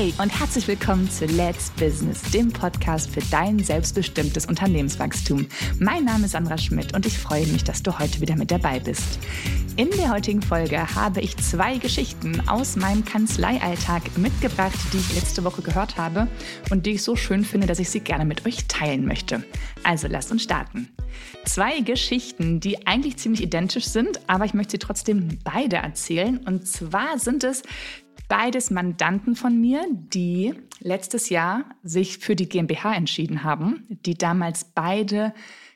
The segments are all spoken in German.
Hey und herzlich willkommen zu Let's Business, dem Podcast für dein selbstbestimmtes Unternehmenswachstum. Mein Name ist Sandra Schmidt und ich freue mich, dass du heute wieder mit dabei bist. In der heutigen Folge habe ich zwei Geschichten aus meinem Kanzleialltag mitgebracht, die ich letzte Woche gehört habe und die ich so schön finde, dass ich sie gerne mit euch teilen möchte. Also lasst uns starten. Zwei Geschichten, die eigentlich ziemlich identisch sind, aber ich möchte sie trotzdem beide erzählen. Und zwar sind es beides Mandanten von mir, die letztes Jahr sich für die GmbH entschieden haben, die damals beide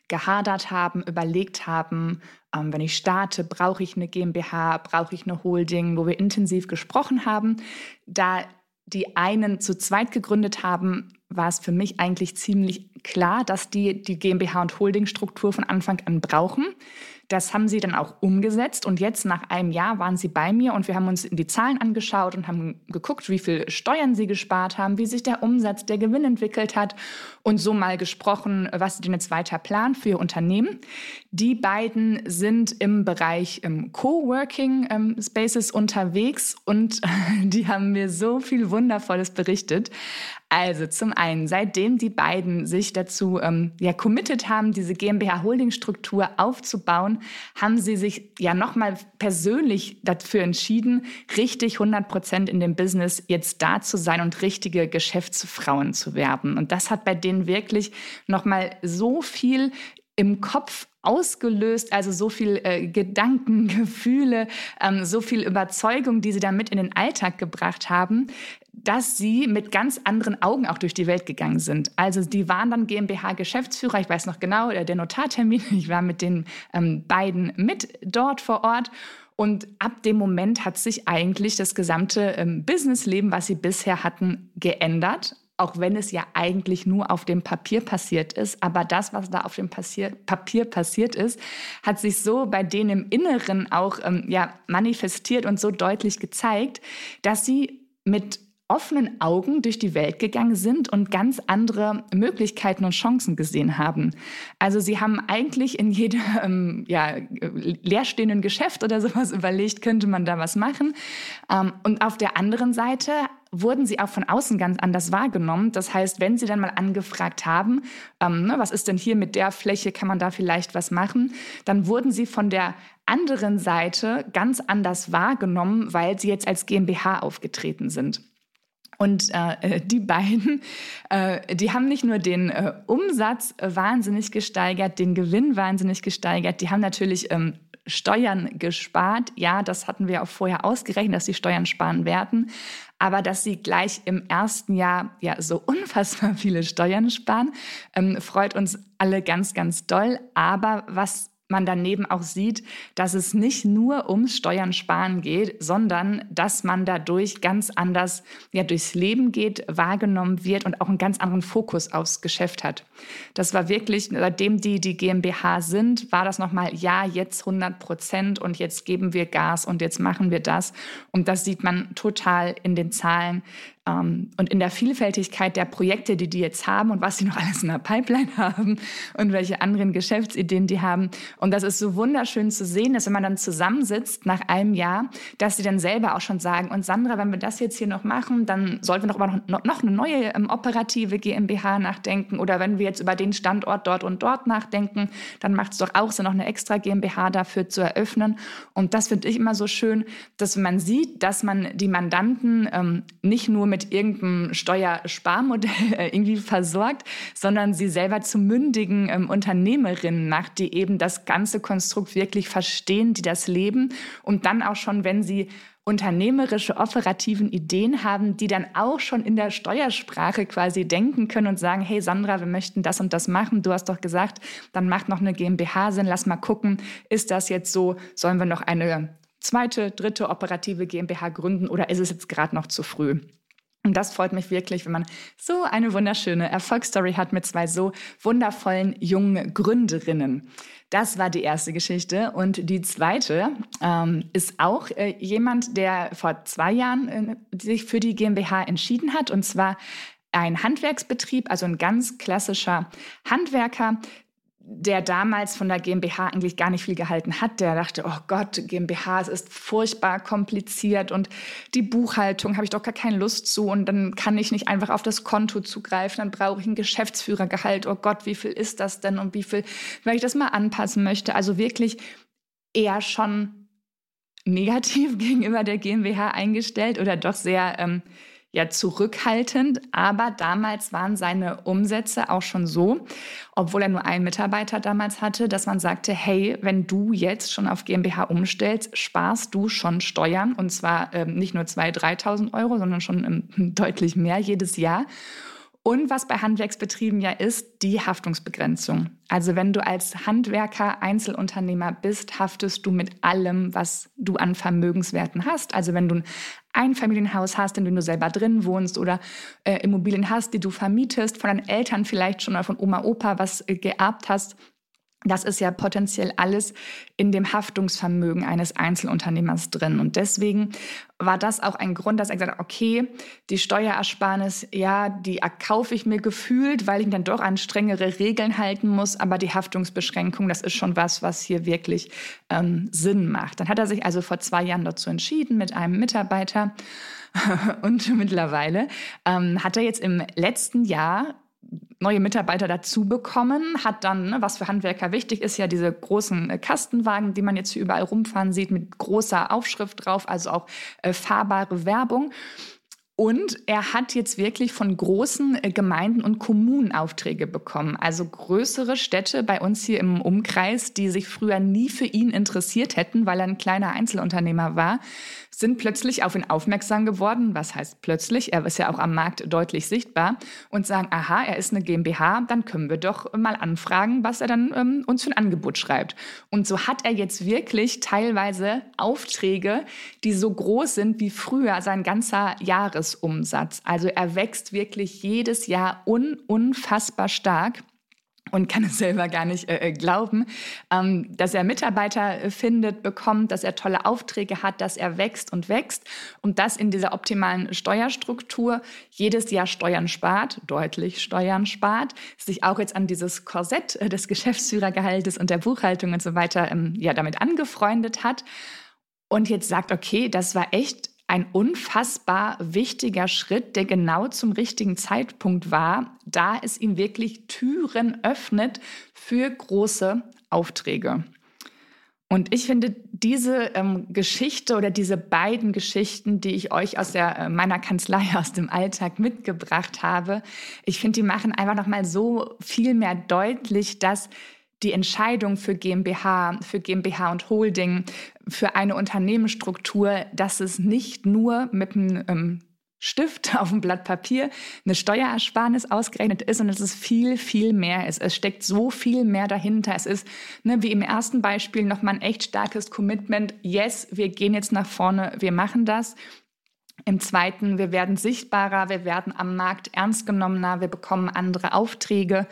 gehadert haben, überlegt haben, ähm, wenn ich starte, brauche ich eine GmbH, brauche ich eine Holding, wo wir intensiv gesprochen haben. Da die einen zu zweit gegründet haben, war es für mich eigentlich ziemlich klar, dass die die GmbH und Holdingstruktur von Anfang an brauchen. Das haben sie dann auch umgesetzt und jetzt nach einem Jahr waren sie bei mir und wir haben uns die Zahlen angeschaut und haben geguckt, wie viel Steuern sie gespart haben, wie sich der Umsatz, der Gewinn entwickelt hat und so mal gesprochen, was sie denn jetzt weiter planen für ihr Unternehmen. Die beiden sind im Bereich ähm, Coworking ähm, Spaces unterwegs und die haben mir so viel Wundervolles berichtet. Also zum einen, seitdem die beiden sich dazu ähm, ja committed haben, diese GmbH Holding Struktur aufzubauen, haben sie sich ja nochmal persönlich dafür entschieden, richtig 100 Prozent in dem Business jetzt da zu sein und richtige Geschäftsfrauen zu werben. Und das hat bei denen wirklich nochmal so viel im Kopf ausgelöst, also so viel äh, Gedanken, Gefühle, ähm, so viel Überzeugung, die sie damit in den Alltag gebracht haben, dass sie mit ganz anderen Augen auch durch die Welt gegangen sind. Also die waren dann GmbH-Geschäftsführer, ich weiß noch genau, äh, der Notartermin, ich war mit den ähm, beiden mit dort vor Ort. Und ab dem Moment hat sich eigentlich das gesamte ähm, Businessleben, was sie bisher hatten, geändert auch wenn es ja eigentlich nur auf dem Papier passiert ist. Aber das, was da auf dem Passier Papier passiert ist, hat sich so bei denen im Inneren auch ähm, ja, manifestiert und so deutlich gezeigt, dass sie mit offenen Augen durch die Welt gegangen sind und ganz andere Möglichkeiten und Chancen gesehen haben. Also sie haben eigentlich in jedem ähm, ja, leerstehenden Geschäft oder sowas überlegt, könnte man da was machen. Ähm, und auf der anderen Seite wurden sie auch von außen ganz anders wahrgenommen. Das heißt, wenn sie dann mal angefragt haben, ähm, ne, was ist denn hier mit der Fläche, kann man da vielleicht was machen, dann wurden sie von der anderen Seite ganz anders wahrgenommen, weil sie jetzt als GmbH aufgetreten sind. Und äh, die beiden, äh, die haben nicht nur den äh, Umsatz wahnsinnig gesteigert, den Gewinn wahnsinnig gesteigert, die haben natürlich ähm, Steuern gespart. Ja, das hatten wir auch vorher ausgerechnet, dass sie Steuern sparen werden. Aber dass sie gleich im ersten Jahr ja so unfassbar viele Steuern sparen, ähm, freut uns alle ganz, ganz doll. Aber was man daneben auch sieht, dass es nicht nur ums Steuern sparen geht, sondern dass man dadurch ganz anders ja, durchs Leben geht, wahrgenommen wird und auch einen ganz anderen Fokus aufs Geschäft hat. Das war wirklich, seitdem die die GmbH sind, war das nochmal, ja, jetzt 100 Prozent und jetzt geben wir Gas und jetzt machen wir das. Und das sieht man total in den Zahlen, und in der Vielfältigkeit der Projekte, die die jetzt haben und was sie noch alles in der Pipeline haben und welche anderen Geschäftsideen die haben. Und das ist so wunderschön zu sehen, dass wenn man dann zusammensitzt nach einem Jahr, dass sie dann selber auch schon sagen, und Sandra, wenn wir das jetzt hier noch machen, dann sollten wir doch aber noch, noch eine neue ähm, operative GmbH nachdenken. Oder wenn wir jetzt über den Standort dort und dort nachdenken, dann macht es doch auch Sinn, noch eine extra GmbH dafür zu eröffnen. Und das finde ich immer so schön, dass man sieht, dass man die Mandanten ähm, nicht nur mit mit irgendeinem Steuersparmodell äh, irgendwie versorgt, sondern sie selber zu mündigen ähm, Unternehmerinnen macht, die eben das ganze Konstrukt wirklich verstehen, die das leben und dann auch schon, wenn sie unternehmerische, operativen Ideen haben, die dann auch schon in der Steuersprache quasi denken können und sagen, hey Sandra, wir möchten das und das machen. Du hast doch gesagt, dann macht noch eine GmbH Sinn. Lass mal gucken, ist das jetzt so? Sollen wir noch eine zweite, dritte operative GmbH gründen oder ist es jetzt gerade noch zu früh? Und das freut mich wirklich, wenn man so eine wunderschöne Erfolgsstory hat mit zwei so wundervollen jungen Gründerinnen. Das war die erste Geschichte. Und die zweite ähm, ist auch äh, jemand, der vor zwei Jahren äh, sich für die GmbH entschieden hat. Und zwar ein Handwerksbetrieb, also ein ganz klassischer Handwerker, der damals von der GmbH eigentlich gar nicht viel gehalten hat. Der dachte, oh Gott, GmbH, es ist furchtbar kompliziert und die Buchhaltung habe ich doch gar keine Lust zu und dann kann ich nicht einfach auf das Konto zugreifen, dann brauche ich ein Geschäftsführergehalt. Oh Gott, wie viel ist das denn und wie viel, wenn ich das mal anpassen möchte. Also wirklich eher schon negativ gegenüber der GmbH eingestellt oder doch sehr ähm, ja zurückhaltend, aber damals waren seine Umsätze auch schon so, obwohl er nur einen Mitarbeiter damals hatte, dass man sagte, hey, wenn du jetzt schon auf GmbH umstellst, sparst du schon Steuern und zwar ähm, nicht nur 2.000, 3.000 Euro, sondern schon ähm, deutlich mehr jedes Jahr. Und was bei Handwerksbetrieben ja ist, die Haftungsbegrenzung. Also wenn du als Handwerker, Einzelunternehmer bist, haftest du mit allem, was du an Vermögenswerten hast. Also wenn du ein Einfamilienhaus hast, in dem du selber drin wohnst oder äh, Immobilien hast, die du vermietest, von deinen Eltern vielleicht schon oder von Oma, Opa was äh, geerbt hast, das ist ja potenziell alles in dem Haftungsvermögen eines Einzelunternehmers drin. Und deswegen war das auch ein Grund, dass er gesagt hat, okay, die Steuerersparnis, ja, die erkaufe ich mir gefühlt, weil ich mich dann doch an strengere Regeln halten muss. Aber die Haftungsbeschränkung, das ist schon was, was hier wirklich ähm, Sinn macht. Dann hat er sich also vor zwei Jahren dazu entschieden mit einem Mitarbeiter. Und mittlerweile ähm, hat er jetzt im letzten Jahr neue Mitarbeiter dazu bekommen, hat dann, ne, was für Handwerker wichtig ist, ja diese großen äh, Kastenwagen, die man jetzt hier überall rumfahren sieht, mit großer Aufschrift drauf, also auch äh, fahrbare Werbung. Und er hat jetzt wirklich von großen äh, Gemeinden und Kommunen Aufträge bekommen. Also größere Städte bei uns hier im Umkreis, die sich früher nie für ihn interessiert hätten, weil er ein kleiner Einzelunternehmer war, sind plötzlich auf ihn aufmerksam geworden. Was heißt plötzlich? Er ist ja auch am Markt deutlich sichtbar und sagen, aha, er ist eine GmbH, dann können wir doch mal anfragen, was er dann ähm, uns für ein Angebot schreibt. Und so hat er jetzt wirklich teilweise Aufträge, die so groß sind wie früher sein ganzer Jahresumsatz. Also er wächst wirklich jedes Jahr un unfassbar stark und kann es selber gar nicht äh, äh, glauben, ähm, dass er Mitarbeiter äh, findet, bekommt, dass er tolle Aufträge hat, dass er wächst und wächst und das in dieser optimalen Steuerstruktur jedes Jahr Steuern spart, deutlich Steuern spart, sich auch jetzt an dieses Korsett äh, des Geschäftsführergehaltes und der Buchhaltung und so weiter ähm, ja damit angefreundet hat. Und jetzt sagt, okay, das war echt ein unfassbar wichtiger Schritt, der genau zum richtigen Zeitpunkt war, da es ihm wirklich Türen öffnet für große Aufträge. Und ich finde diese ähm, Geschichte oder diese beiden Geschichten, die ich euch aus der, äh, meiner Kanzlei aus dem Alltag mitgebracht habe, ich finde, die machen einfach noch mal so viel mehr deutlich, dass die Entscheidung für GmbH, für GmbH und Holding, für eine Unternehmensstruktur, dass es nicht nur mit einem ähm, Stift auf dem Blatt Papier eine Steuerersparnis ausgerechnet ist und es ist viel, viel mehr. Es, es steckt so viel mehr dahinter. Es ist, ne, wie im ersten Beispiel, nochmal ein echt starkes Commitment. Yes, wir gehen jetzt nach vorne, wir machen das. Im zweiten, wir werden sichtbarer, wir werden am Markt ernst genommener, wir bekommen andere Aufträge.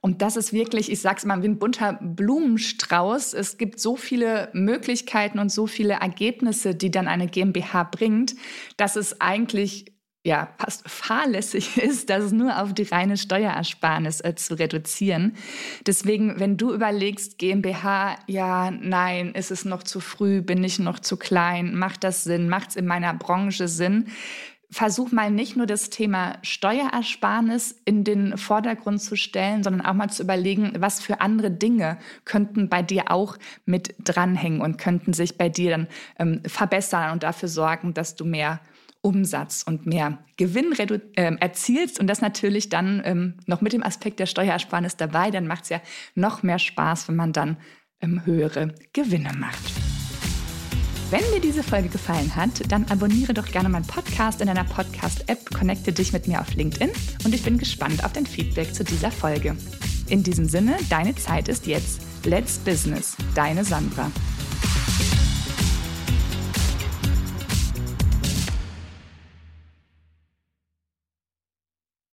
Und das ist wirklich, ich sage es mal, wie ein bunter Blumenstrauß. Es gibt so viele Möglichkeiten und so viele Ergebnisse, die dann eine GmbH bringt, dass es eigentlich ja, fast fahrlässig ist, das nur auf die reine Steuerersparnis äh, zu reduzieren. Deswegen, wenn du überlegst, GmbH, ja, nein, ist es noch zu früh, bin ich noch zu klein, macht das Sinn, macht es in meiner Branche Sinn? Versuch mal nicht nur das Thema Steuerersparnis in den Vordergrund zu stellen, sondern auch mal zu überlegen, was für andere Dinge könnten bei dir auch mit dranhängen und könnten sich bei dir dann ähm, verbessern und dafür sorgen, dass du mehr Umsatz und mehr Gewinn äh, erzielst und das natürlich dann ähm, noch mit dem Aspekt der Steuersparnis dabei, dann macht es ja noch mehr Spaß, wenn man dann ähm, höhere Gewinne macht. Wenn dir diese Folge gefallen hat, dann abonniere doch gerne meinen Podcast in deiner Podcast-App, connecte dich mit mir auf LinkedIn und ich bin gespannt auf dein Feedback zu dieser Folge. In diesem Sinne, deine Zeit ist jetzt. Let's Business, deine Sandra.